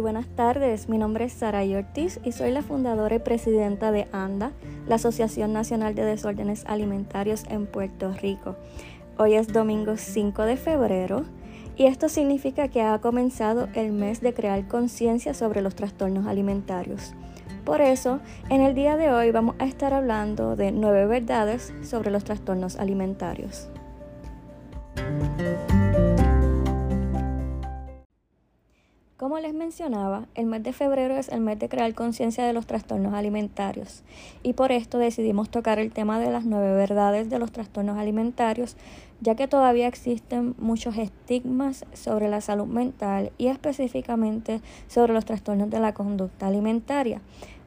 Buenas tardes, mi nombre es Sara Ortiz y soy la fundadora y presidenta de ANDA, la Asociación Nacional de Desórdenes Alimentarios en Puerto Rico. Hoy es domingo 5 de febrero y esto significa que ha comenzado el mes de crear conciencia sobre los trastornos alimentarios. Por eso, en el día de hoy vamos a estar hablando de nueve verdades sobre los trastornos alimentarios. Como les mencionaba, el mes de febrero es el mes de crear conciencia de los trastornos alimentarios y por esto decidimos tocar el tema de las nueve verdades de los trastornos alimentarios, ya que todavía existen muchos estigmas sobre la salud mental y específicamente sobre los trastornos de la conducta alimentaria.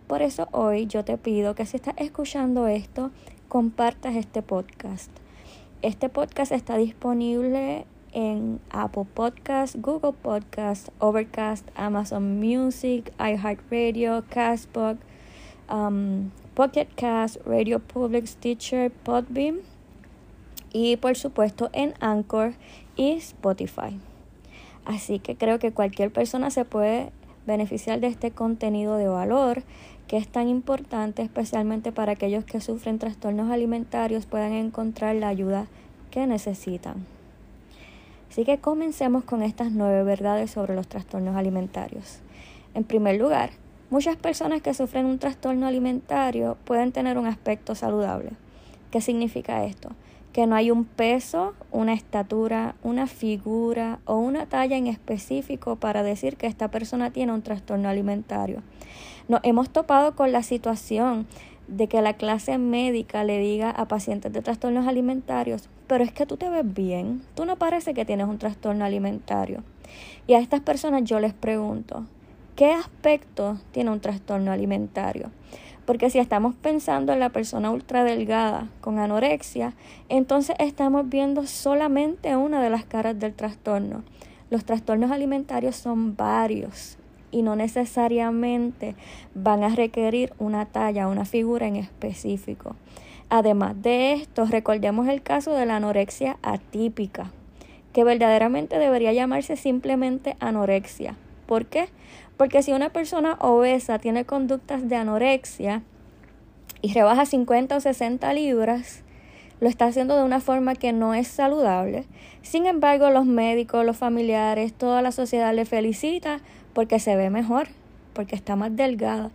Por eso hoy yo te pido que si estás escuchando esto, compartas este podcast. Este podcast está disponible en Apple Podcast, Google Podcast, Overcast, Amazon Music, iHeartRadio, Castbox, um, Pocket Cast, Radio Public, Stitcher, Podbeam y por supuesto en Anchor y Spotify. Así que creo que cualquier persona se puede beneficiar de este contenido de valor que es tan importante especialmente para aquellos que sufren trastornos alimentarios puedan encontrar la ayuda que necesitan. Así que comencemos con estas nueve verdades sobre los trastornos alimentarios. En primer lugar, muchas personas que sufren un trastorno alimentario pueden tener un aspecto saludable. ¿Qué significa esto? Que no hay un peso, una estatura, una figura o una talla en específico para decir que esta persona tiene un trastorno alimentario. Nos hemos topado con la situación de que la clase médica le diga a pacientes de trastornos alimentarios, pero es que tú te ves bien, tú no parece que tienes un trastorno alimentario. Y a estas personas yo les pregunto, ¿qué aspecto tiene un trastorno alimentario? Porque si estamos pensando en la persona ultradelgada con anorexia, entonces estamos viendo solamente una de las caras del trastorno. Los trastornos alimentarios son varios y no necesariamente van a requerir una talla, una figura en específico. Además de esto, recordemos el caso de la anorexia atípica, que verdaderamente debería llamarse simplemente anorexia. ¿Por qué? Porque si una persona obesa tiene conductas de anorexia y rebaja 50 o 60 libras, lo está haciendo de una forma que no es saludable. Sin embargo, los médicos, los familiares, toda la sociedad le felicita porque se ve mejor, porque está más delgada.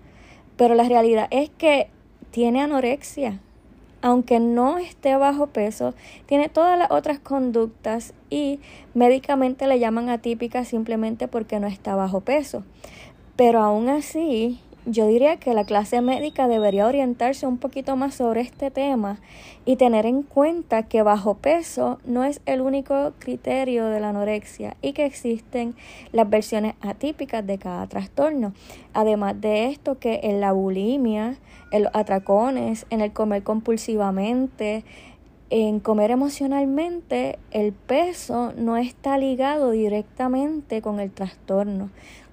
Pero la realidad es que tiene anorexia. Aunque no esté bajo peso, tiene todas las otras conductas y médicamente le llaman atípica simplemente porque no está bajo peso. Pero aún así, yo diría que la clase médica debería orientarse un poquito más sobre este tema y tener en cuenta que bajo peso no es el único criterio de la anorexia y que existen las versiones atípicas de cada trastorno. Además de esto que en la bulimia, en los atracones, en el comer compulsivamente, en comer emocionalmente, el peso no está ligado directamente con el trastorno.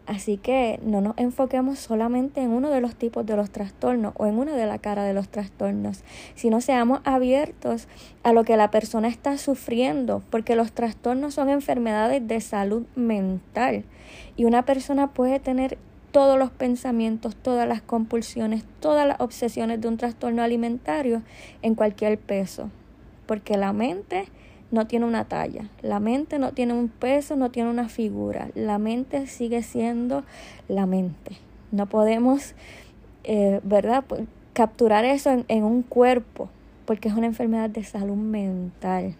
Así que no nos enfoquemos solamente en uno de los tipos de los trastornos o en una de la cara de los trastornos, sino seamos abiertos a lo que la persona está sufriendo, porque los trastornos son enfermedades de salud mental. Y una persona puede tener todos los pensamientos, todas las compulsiones, todas las obsesiones de un trastorno alimentario en cualquier peso, porque la mente no tiene una talla, la mente no tiene un peso, no tiene una figura, la mente sigue siendo la mente. No podemos, eh, ¿verdad?, capturar eso en, en un cuerpo, porque es una enfermedad de salud mental.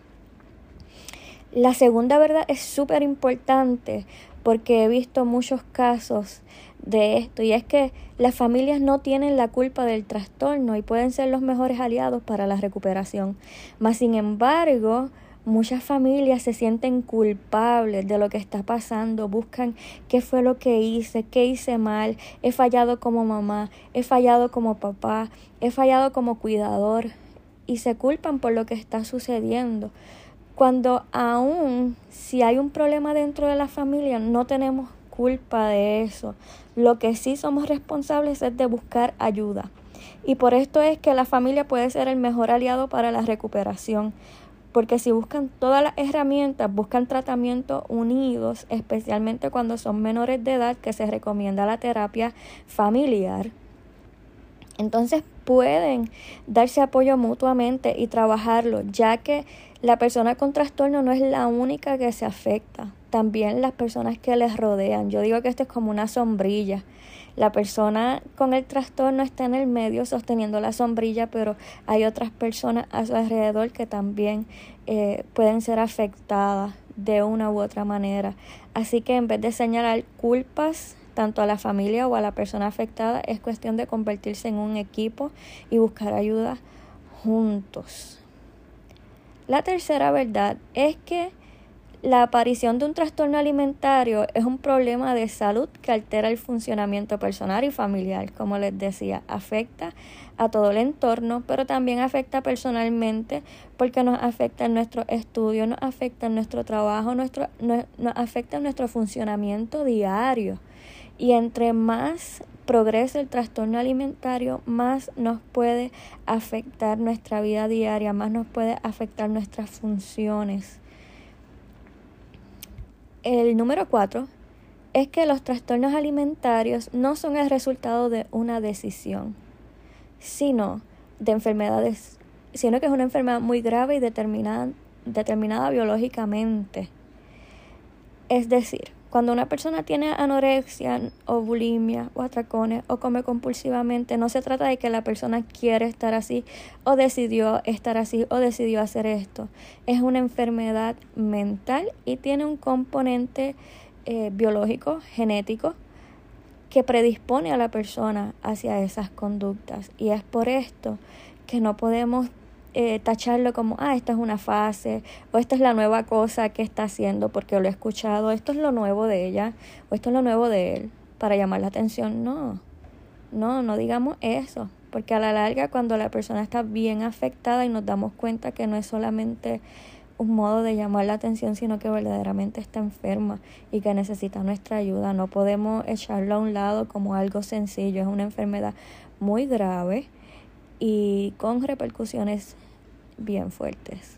La segunda verdad es súper importante porque he visto muchos casos de esto y es que las familias no tienen la culpa del trastorno y pueden ser los mejores aliados para la recuperación. Mas sin embargo, Muchas familias se sienten culpables de lo que está pasando, buscan qué fue lo que hice, qué hice mal, he fallado como mamá, he fallado como papá, he fallado como cuidador y se culpan por lo que está sucediendo. Cuando aún si hay un problema dentro de la familia no tenemos culpa de eso. Lo que sí somos responsables es de buscar ayuda. Y por esto es que la familia puede ser el mejor aliado para la recuperación porque si buscan todas las herramientas, buscan tratamientos unidos, especialmente cuando son menores de edad, que se recomienda la terapia familiar, entonces pueden darse apoyo mutuamente y trabajarlo, ya que la persona con trastorno no es la única que se afecta, también las personas que les rodean. Yo digo que esto es como una sombrilla. La persona con el trastorno está en el medio sosteniendo la sombrilla, pero hay otras personas a su alrededor que también eh, pueden ser afectadas de una u otra manera. Así que en vez de señalar culpas tanto a la familia o a la persona afectada, es cuestión de convertirse en un equipo y buscar ayuda juntos. La tercera verdad es que la aparición de un trastorno alimentario es un problema de salud que altera el funcionamiento personal y familiar. Como les decía, afecta a todo el entorno, pero también afecta personalmente porque nos afecta en nuestro estudio, nos afecta en nuestro trabajo, nuestro, nos, nos afecta en nuestro funcionamiento diario. Y entre más progrese el trastorno alimentario, más nos puede afectar nuestra vida diaria, más nos puede afectar nuestras funciones. El número cuatro es que los trastornos alimentarios no son el resultado de una decisión, sino de enfermedades, sino que es una enfermedad muy grave y determinada, determinada biológicamente. Es decir, cuando una persona tiene anorexia o bulimia o atracones o come compulsivamente, no se trata de que la persona quiere estar así o decidió estar así o decidió hacer esto. Es una enfermedad mental y tiene un componente eh, biológico, genético, que predispone a la persona hacia esas conductas. Y es por esto que no podemos eh, tacharlo como, ah, esta es una fase, o esta es la nueva cosa que está haciendo porque lo he escuchado, esto es lo nuevo de ella, o esto es lo nuevo de él, para llamar la atención. No, no, no digamos eso, porque a la larga cuando la persona está bien afectada y nos damos cuenta que no es solamente un modo de llamar la atención, sino que verdaderamente está enferma y que necesita nuestra ayuda. No podemos echarlo a un lado como algo sencillo, es una enfermedad muy grave y con repercusiones bien fuertes.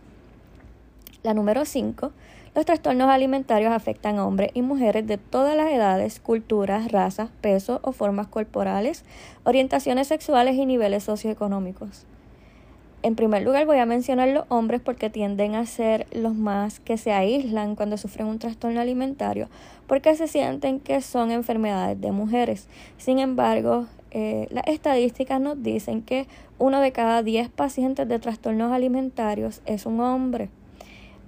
La número 5. Los trastornos alimentarios afectan a hombres y mujeres de todas las edades, culturas, razas, peso o formas corporales, orientaciones sexuales y niveles socioeconómicos. En primer lugar voy a mencionar los hombres porque tienden a ser los más que se aíslan cuando sufren un trastorno alimentario porque se sienten que son enfermedades de mujeres. Sin embargo, eh, las estadísticas nos dicen que uno de cada diez pacientes de trastornos alimentarios es un hombre.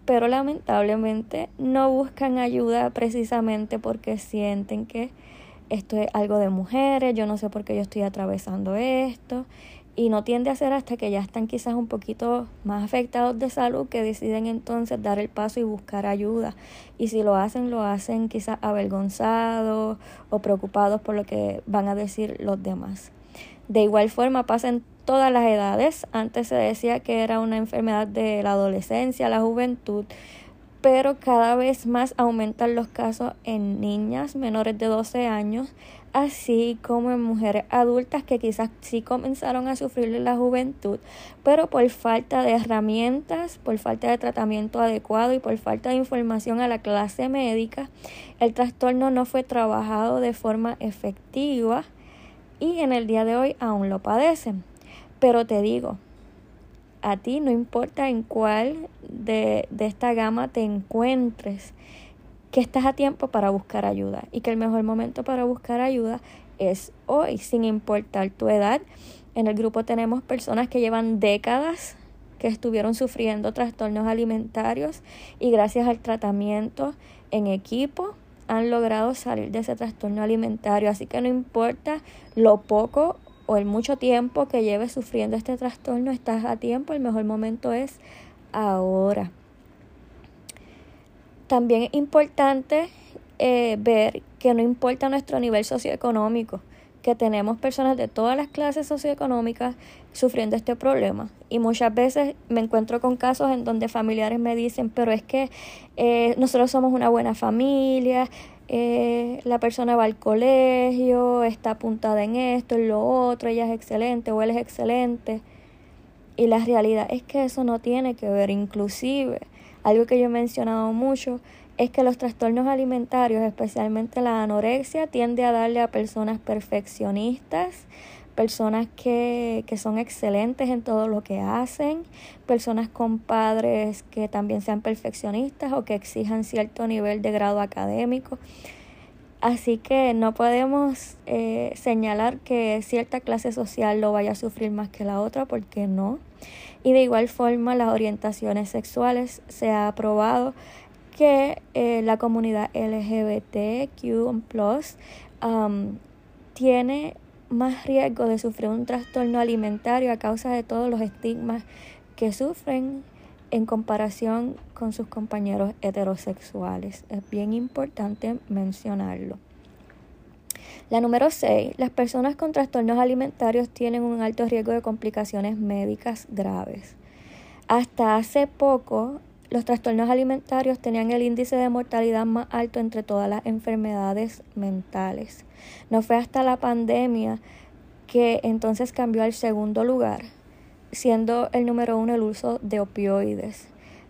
Pero lamentablemente no buscan ayuda precisamente porque sienten que esto es algo de mujeres, yo no sé por qué yo estoy atravesando esto y no tiende a ser hasta que ya están quizás un poquito más afectados de salud que deciden entonces dar el paso y buscar ayuda. Y si lo hacen, lo hacen quizás avergonzados o preocupados por lo que van a decir los demás. De igual forma pasa en todas las edades. Antes se decía que era una enfermedad de la adolescencia, la juventud, pero cada vez más aumentan los casos en niñas menores de 12 años, así como en mujeres adultas que quizás sí comenzaron a sufrir en la juventud, pero por falta de herramientas, por falta de tratamiento adecuado y por falta de información a la clase médica, el trastorno no fue trabajado de forma efectiva y en el día de hoy aún lo padecen. Pero te digo, a ti no importa en cuál de, de esta gama te encuentres, que estás a tiempo para buscar ayuda y que el mejor momento para buscar ayuda es hoy, sin importar tu edad. En el grupo tenemos personas que llevan décadas que estuvieron sufriendo trastornos alimentarios y gracias al tratamiento en equipo han logrado salir de ese trastorno alimentario. Así que no importa lo poco o el mucho tiempo que lleves sufriendo este trastorno, estás a tiempo, el mejor momento es ahora. También es importante eh, ver que no importa nuestro nivel socioeconómico, que tenemos personas de todas las clases socioeconómicas sufriendo este problema. Y muchas veces me encuentro con casos en donde familiares me dicen, pero es que eh, nosotros somos una buena familia, eh, la persona va al colegio, está apuntada en esto, en lo otro, ella es excelente o él es excelente. Y la realidad es que eso no tiene que ver. Inclusive, algo que yo he mencionado mucho es que los trastornos alimentarios, especialmente la anorexia, tiende a darle a personas perfeccionistas, personas que, que, son excelentes en todo lo que hacen, personas con padres que también sean perfeccionistas o que exijan cierto nivel de grado académico. Así que no podemos eh, señalar que cierta clase social lo vaya a sufrir más que la otra, porque no. Y de igual forma, las orientaciones sexuales se ha probado que eh, la comunidad LGBTQ um, tiene más riesgo de sufrir un trastorno alimentario a causa de todos los estigmas que sufren en comparación con sus compañeros heterosexuales. Es bien importante mencionarlo. La número 6. Las personas con trastornos alimentarios tienen un alto riesgo de complicaciones médicas graves. Hasta hace poco, los trastornos alimentarios tenían el índice de mortalidad más alto entre todas las enfermedades mentales. No fue hasta la pandemia que entonces cambió al segundo lugar, siendo el número uno el uso de opioides.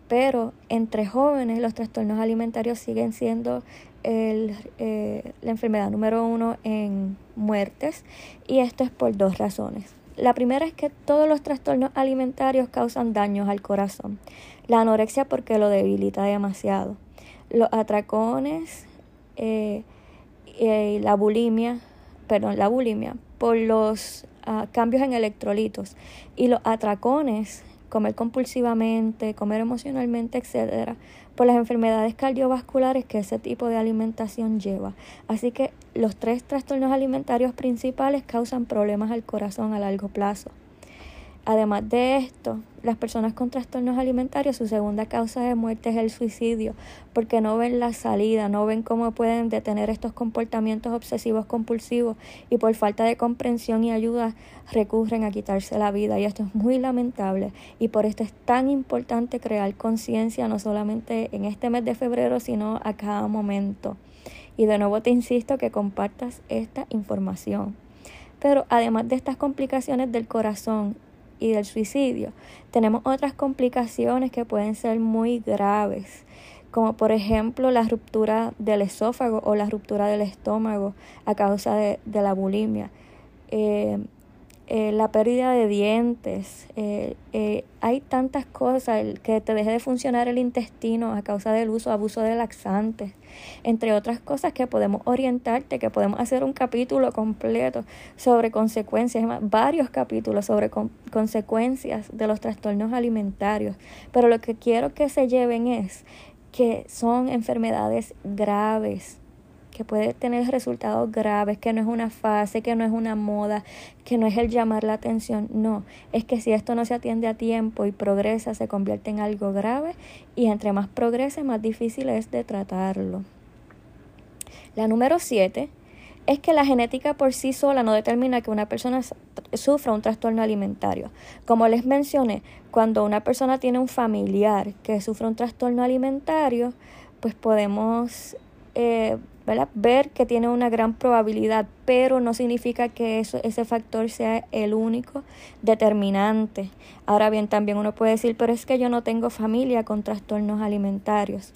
Pero entre jóvenes los trastornos alimentarios siguen siendo el, eh, la enfermedad número uno en muertes y esto es por dos razones. La primera es que todos los trastornos alimentarios causan daños al corazón. La anorexia porque lo debilita demasiado. Los atracones eh, y la bulimia, perdón, la bulimia por los cambios en electrolitos y los atracones, comer compulsivamente, comer emocionalmente, etcétera, por las enfermedades cardiovasculares que ese tipo de alimentación lleva. Así que los tres trastornos alimentarios principales causan problemas al corazón a largo plazo. Además de esto, las personas con trastornos alimentarios, su segunda causa de muerte es el suicidio, porque no ven la salida, no ven cómo pueden detener estos comportamientos obsesivos compulsivos y por falta de comprensión y ayuda recurren a quitarse la vida. Y esto es muy lamentable y por esto es tan importante crear conciencia, no solamente en este mes de febrero, sino a cada momento. Y de nuevo te insisto que compartas esta información. Pero además de estas complicaciones del corazón y del suicidio, tenemos otras complicaciones que pueden ser muy graves, como por ejemplo la ruptura del esófago o la ruptura del estómago a causa de, la bulimia. Eh, eh, la pérdida de dientes, eh, eh, hay tantas cosas, que te deje de funcionar el intestino a causa del uso, abuso de laxantes, entre otras cosas que podemos orientarte, que podemos hacer un capítulo completo sobre consecuencias, varios capítulos sobre consecuencias de los trastornos alimentarios, pero lo que quiero que se lleven es que son enfermedades graves, que puede tener resultados graves, que no es una fase, que no es una moda, que no es el llamar la atención, no, es que si esto no se atiende a tiempo y progresa, se convierte en algo grave y entre más progrese, más difícil es de tratarlo. La número siete es que la genética por sí sola no determina que una persona sufra un trastorno alimentario. Como les mencioné, cuando una persona tiene un familiar que sufre un trastorno alimentario, pues podemos eh, ver que tiene una gran probabilidad, pero no significa que eso, ese factor sea el único determinante. Ahora bien, también uno puede decir, pero es que yo no tengo familia con trastornos alimentarios.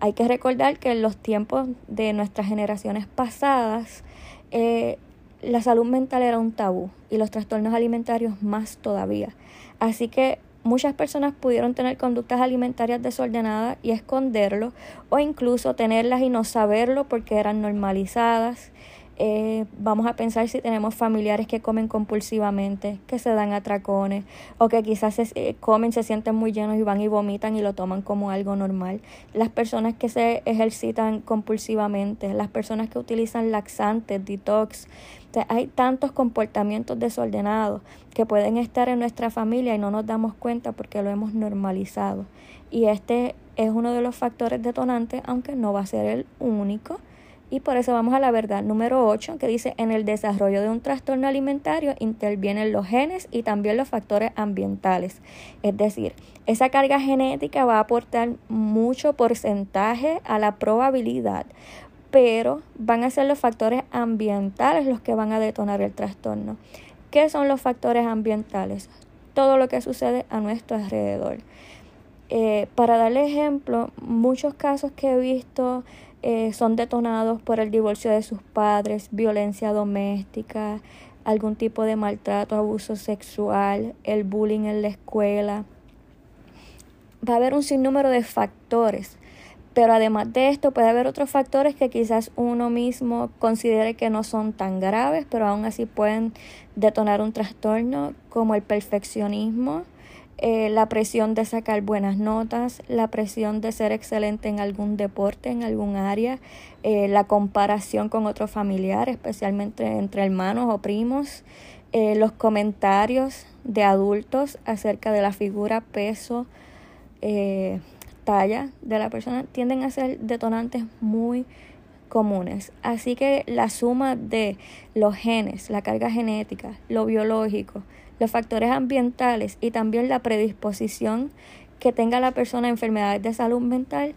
Hay que recordar que en los tiempos de nuestras generaciones pasadas, eh, la salud mental era un tabú y los trastornos alimentarios más todavía. Así que Muchas personas pudieron tener conductas alimentarias desordenadas y esconderlo o incluso tenerlas y no saberlo porque eran normalizadas. Eh, vamos a pensar si tenemos familiares que comen compulsivamente, que se dan atracones o que quizás se, eh, comen, se sienten muy llenos y van y vomitan y lo toman como algo normal. Las personas que se ejercitan compulsivamente, las personas que utilizan laxantes, detox, hay tantos comportamientos desordenados que pueden estar en nuestra familia y no nos damos cuenta porque lo hemos normalizado. Y este es uno de los factores detonantes, aunque no va a ser el único. Y por eso vamos a la verdad número 8, que dice, en el desarrollo de un trastorno alimentario intervienen los genes y también los factores ambientales. Es decir, esa carga genética va a aportar mucho porcentaje a la probabilidad pero van a ser los factores ambientales los que van a detonar el trastorno. ¿Qué son los factores ambientales? todo lo que sucede a nuestro alrededor. Eh, para darle ejemplo, muchos casos que he visto eh, son detonados por el divorcio de sus padres, violencia doméstica, algún tipo de maltrato, abuso sexual, el bullying en la escuela. Va a haber un sinnúmero de factores, pero además de esto puede haber otros factores que quizás uno mismo considere que no son tan graves, pero aún así pueden detonar un trastorno como el perfeccionismo, eh, la presión de sacar buenas notas, la presión de ser excelente en algún deporte, en algún área, eh, la comparación con otro familiar, especialmente entre hermanos o primos, eh, los comentarios de adultos acerca de la figura, peso, talla de la persona, tienden a ser detonantes muy comunes. Así que la suma de los genes, la carga genética, lo biológico, los factores ambientales y también la predisposición que tenga la persona a enfermedades de salud mental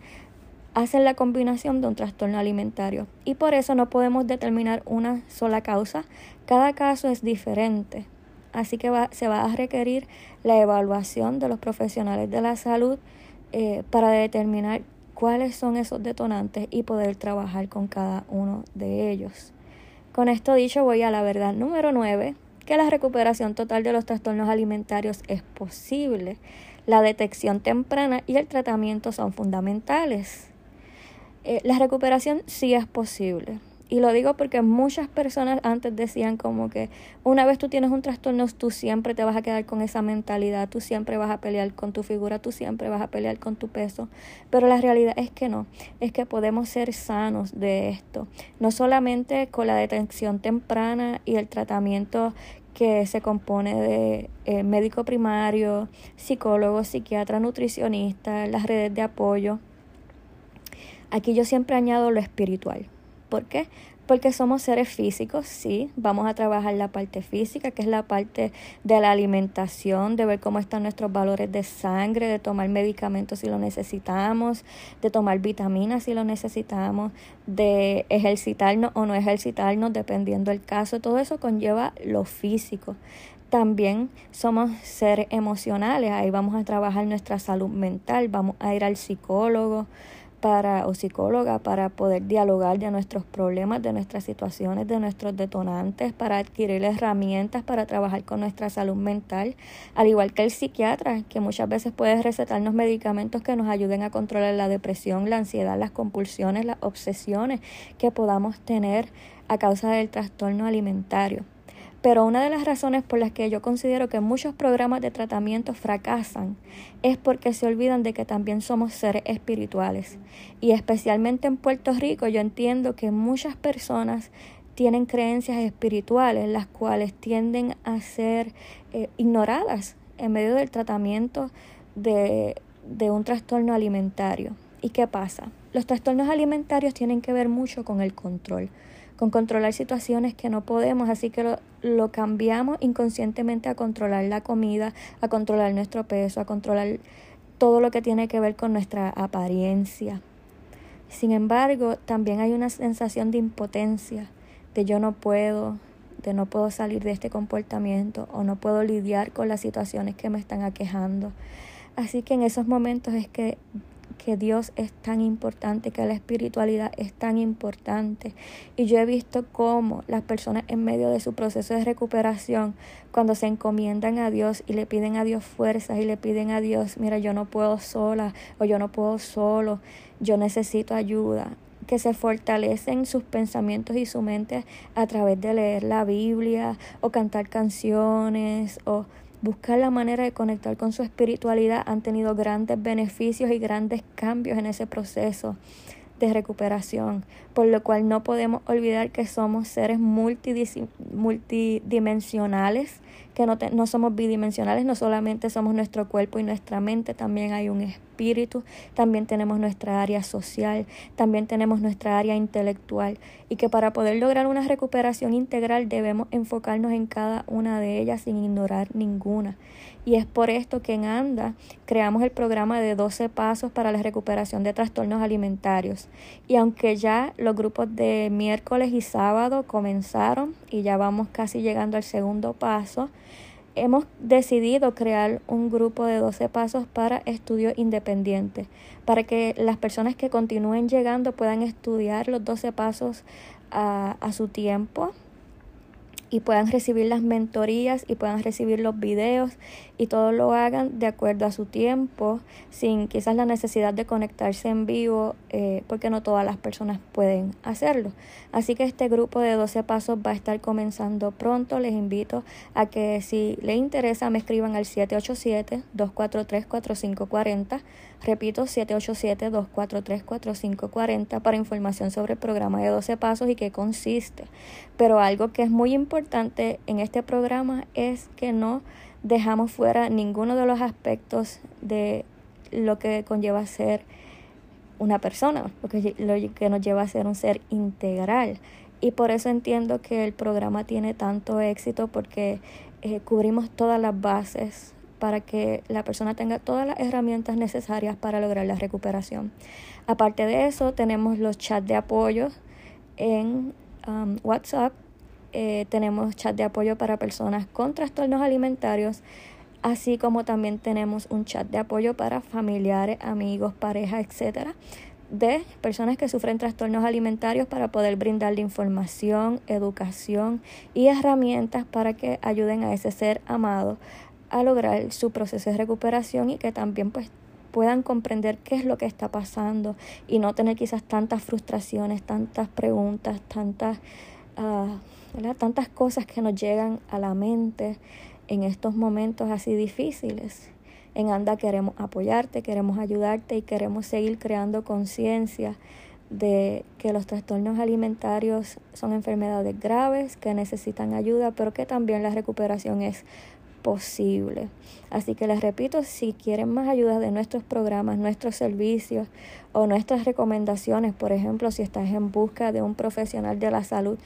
hacen la combinación de un trastorno alimentario. Y por eso no podemos determinar una sola causa. Cada caso es diferente. Así que se va a requerir la evaluación de los profesionales de la salud eh, para determinar cuáles son esos detonantes y poder trabajar con cada uno de ellos. Con esto dicho, voy a la verdad número 9, que la recuperación total de los trastornos alimentarios es posible. La detección temprana y el tratamiento son fundamentales. Eh, la recuperación sí es posible. Y lo digo porque muchas personas antes decían como que una vez tú tienes un trastorno, tú siempre te vas a quedar con esa mentalidad, tú siempre vas a pelear con tu figura, tú siempre vas a pelear con tu peso. Pero la realidad es que no, es que podemos ser sanos de esto. No solamente con la detención temprana y el tratamiento que se compone de eh, médico primario, psicólogo, psiquiatra, nutricionista, las redes de apoyo. Aquí yo siempre añado lo espiritual ¿Por qué? Porque somos seres físicos, sí, vamos a trabajar la parte física, que es la parte de la alimentación, de ver cómo están nuestros valores de sangre, de tomar medicamentos si lo necesitamos, de tomar vitaminas si lo necesitamos, de ejercitarnos o no ejercitarnos, dependiendo del caso. Todo eso conlleva lo físico. También somos seres emocionales, ahí vamos a trabajar nuestra salud mental, vamos a ir al psicólogo, para, o psicóloga para poder dialogar de nuestros problemas, de nuestras situaciones, de nuestros detonantes, para adquirir herramientas para trabajar con nuestra salud mental, al igual que el psiquiatra, que muchas veces puede recetarnos medicamentos que nos ayuden a controlar la depresión, la ansiedad, las compulsiones, las obsesiones que podamos tener a causa del trastorno alimentario. Pero una de las razones por las que yo considero que muchos programas de tratamiento fracasan es porque se olvidan de que también somos seres espirituales. Y especialmente en Puerto Rico yo entiendo que muchas personas tienen creencias espirituales las cuales tienden a ser eh, ignoradas en medio del tratamiento de, de un trastorno alimentario. ¿Y qué pasa? Los trastornos alimentarios tienen que ver mucho con el control con controlar situaciones que no podemos, así que lo, cambiamos inconscientemente a controlar la comida, a controlar nuestro peso, a controlar todo lo que tiene que ver con nuestra apariencia. Sin embargo, también hay una sensación de impotencia, de yo no puedo, de no puedo salir de este comportamiento o no puedo lidiar con las situaciones que me están aquejando. Así que en esos momentos es que que Dios es tan importante, que la espiritualidad es tan importante. Y yo he visto cómo las personas en medio de su proceso de recuperación, cuando se encomiendan a Dios y le piden a Dios fuerzas y le piden a Dios, mira, yo no puedo sola o yo no puedo solo, yo necesito ayuda que se fortalecen sus pensamientos y su mente a través de leer la Biblia o cantar canciones o buscar la manera de conectar con su espiritualidad han tenido grandes beneficios y grandes cambios en ese proceso de recuperación, por lo cual no podemos olvidar que somos seres multidimensionales que no, no somos bidimensionales, no solamente somos nuestro cuerpo y nuestra mente, también hay un espíritu, también tenemos nuestra área social, también tenemos nuestra área intelectual y que para poder lograr una recuperación integral debemos enfocarnos en cada una de ellas sin ignorar ninguna. Y es por esto que en ANDA creamos el programa de 12 pasos para la recuperación de trastornos alimentarios. Y aunque ya los grupos de miércoles y sábado comenzaron y ya vamos casi llegando al segundo paso, hemos decidido crear un grupo de 12 pasos para estudio independiente, para que las personas que continúen llegando puedan estudiar los 12 pasos a, a su tiempo y puedan recibir las mentorías y puedan recibir los videos y todo lo hagan de acuerdo a su tiempo, sin quizás la necesidad de conectarse en vivo, eh, porque no todas las personas pueden hacerlo. Así que este grupo de 12 pasos va a estar comenzando pronto. Les invito a que si les interesa me escriban al 787-243-4540. Repito, 787-243-4540 para información sobre el programa de 12 pasos y qué consiste. Pero algo que es muy importante en este programa es que no dejamos fuera ninguno de los aspectos de lo que conlleva ser una persona, lo que, lo que nos lleva a ser un ser integral. Y por eso entiendo que el programa tiene tanto éxito porque eh, cubrimos todas las bases para que la persona tenga todas las herramientas necesarias para lograr la recuperación. Aparte de eso, tenemos los chats de apoyo en um, WhatsApp eh, tenemos chat de apoyo para personas con trastornos alimentarios, así como también tenemos un chat de apoyo para familiares, amigos, parejas, etcétera, de personas que sufren trastornos alimentarios para poder brindarle información, educación y herramientas para que ayuden a ese ser amado a lograr su proceso de recuperación y que también pues puedan comprender qué es lo que está pasando y no tener quizás tantas frustraciones, tantas preguntas, tantas uh, tantas cosas que nos llegan a la mente en estos momentos así difíciles. En ANDA queremos apoyarte, queremos ayudarte y queremos seguir creando conciencia de que los trastornos alimentarios son enfermedades graves, que necesitan ayuda, pero que también la recuperación es posible. Así que les repito, si quieren más ayuda de nuestros programas, nuestros servicios o nuestras recomendaciones, por ejemplo, si estás en busca de un profesional de la salud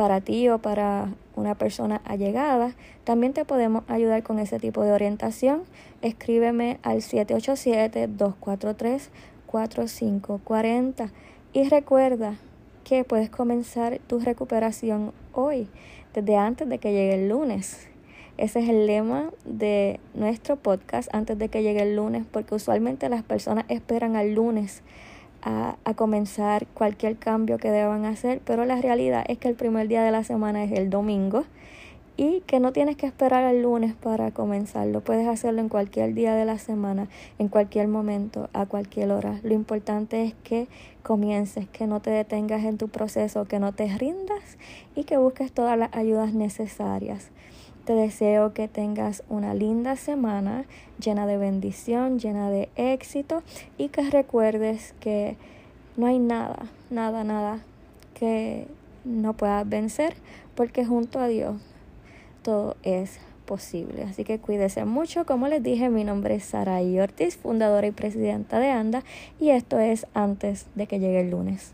para ti o para una persona allegada, también te podemos ayudar con ese tipo de orientación. Escríbeme al 787-243-4540 y recuerda que puedes comenzar tu recuperación hoy, desde antes de que llegue el lunes. Ese es el lema de nuestro podcast antes de que llegue el lunes, porque usualmente las personas esperan al lunes a, comenzar cualquier cambio que deban hacer, pero la realidad es que el primer día de la semana es el domingo y que no tienes que esperar el lunes para comenzarlo, puedes hacerlo en cualquier día de la semana, en cualquier momento, a cualquier hora. Lo importante es que comiences, que no te detengas en tu proceso, que no te rindas y que busques todas las ayudas necesarias. Te deseo que tengas una linda semana llena de bendición, llena de éxito y que recuerdes que no hay nada, nada, nada que no puedas vencer porque junto a Dios todo es posible. Así que cuídese mucho. Como les dije, mi nombre es Sara Ortiz, fundadora y presidenta de ANDA y esto es antes de que llegue el lunes.